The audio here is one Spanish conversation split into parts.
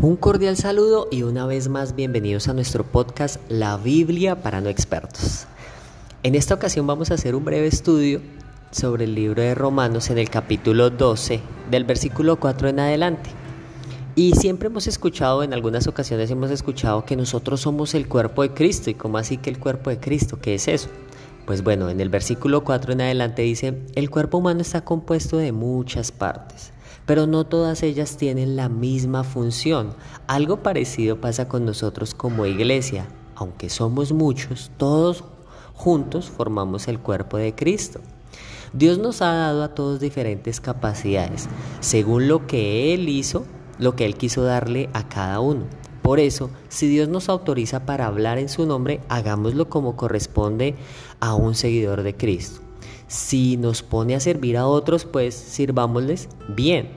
Un cordial saludo y una vez más bienvenidos a nuestro podcast La Biblia para no expertos. En esta ocasión vamos a hacer un breve estudio sobre el libro de Romanos en el capítulo 12 del versículo 4 en adelante. Y siempre hemos escuchado, en algunas ocasiones hemos escuchado que nosotros somos el cuerpo de Cristo. ¿Y cómo así que el cuerpo de Cristo? ¿Qué es eso? Pues bueno, en el versículo 4 en adelante dice, el cuerpo humano está compuesto de muchas partes pero no todas ellas tienen la misma función. Algo parecido pasa con nosotros como iglesia. Aunque somos muchos, todos juntos formamos el cuerpo de Cristo. Dios nos ha dado a todos diferentes capacidades, según lo que Él hizo, lo que Él quiso darle a cada uno. Por eso, si Dios nos autoriza para hablar en su nombre, hagámoslo como corresponde a un seguidor de Cristo. Si nos pone a servir a otros, pues sirvámosles bien.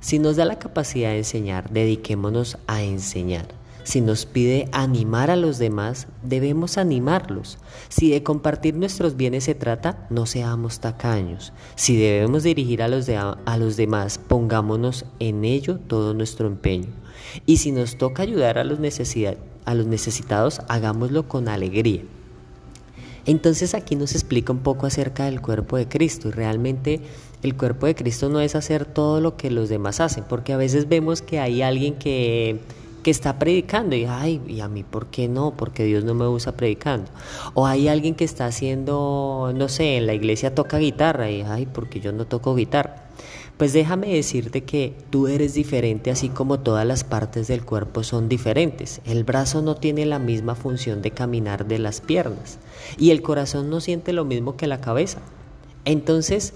Si nos da la capacidad de enseñar, dediquémonos a enseñar. Si nos pide animar a los demás, debemos animarlos. Si de compartir nuestros bienes se trata, no seamos tacaños. Si debemos dirigir a los, a los demás, pongámonos en ello todo nuestro empeño. Y si nos toca ayudar a los, a los necesitados, hagámoslo con alegría. Entonces aquí nos explica un poco acerca del cuerpo de Cristo y realmente el cuerpo de Cristo no es hacer todo lo que los demás hacen, porque a veces vemos que hay alguien que, que está predicando y, ay, ¿y a mí por qué no? Porque Dios no me usa predicando. O hay alguien que está haciendo, no sé, en la iglesia toca guitarra y, ay, porque yo no toco guitarra. Pues déjame decirte que tú eres diferente así como todas las partes del cuerpo son diferentes. El brazo no tiene la misma función de caminar de las piernas y el corazón no siente lo mismo que la cabeza. Entonces,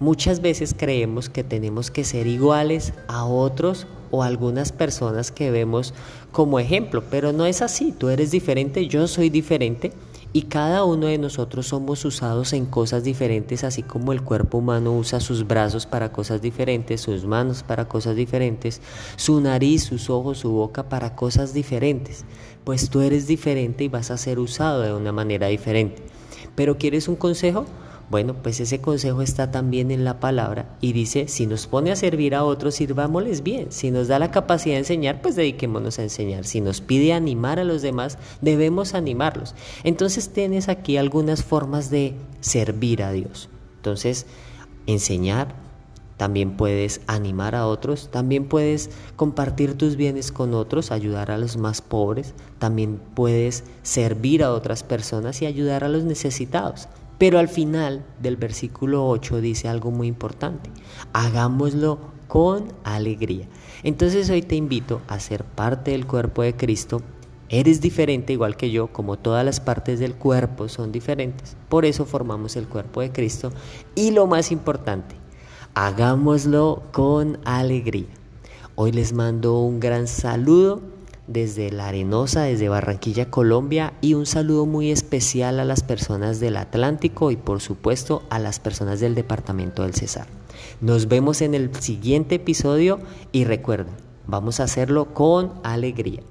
muchas veces creemos que tenemos que ser iguales a otros o a algunas personas que vemos como ejemplo, pero no es así. Tú eres diferente, yo soy diferente y cada uno de nosotros somos usados en cosas diferentes, así como el cuerpo humano usa sus brazos para cosas diferentes, sus manos para cosas diferentes, su nariz, sus ojos, su boca para cosas diferentes. Pues tú eres diferente y vas a ser usado de una manera diferente. Pero ¿quieres un consejo? Bueno, pues ese consejo está también en la palabra y dice, si nos pone a servir a otros, sirvámosles bien. Si nos da la capacidad de enseñar, pues dediquémonos a enseñar. Si nos pide animar a los demás, debemos animarlos. Entonces tienes aquí algunas formas de servir a Dios. Entonces, enseñar, también puedes animar a otros, también puedes compartir tus bienes con otros, ayudar a los más pobres, también puedes servir a otras personas y ayudar a los necesitados. Pero al final del versículo 8 dice algo muy importante, hagámoslo con alegría. Entonces hoy te invito a ser parte del cuerpo de Cristo. Eres diferente igual que yo, como todas las partes del cuerpo son diferentes. Por eso formamos el cuerpo de Cristo. Y lo más importante, hagámoslo con alegría. Hoy les mando un gran saludo desde La Arenosa, desde Barranquilla, Colombia, y un saludo muy especial a las personas del Atlántico y por supuesto a las personas del Departamento del Cesar. Nos vemos en el siguiente episodio y recuerden, vamos a hacerlo con alegría.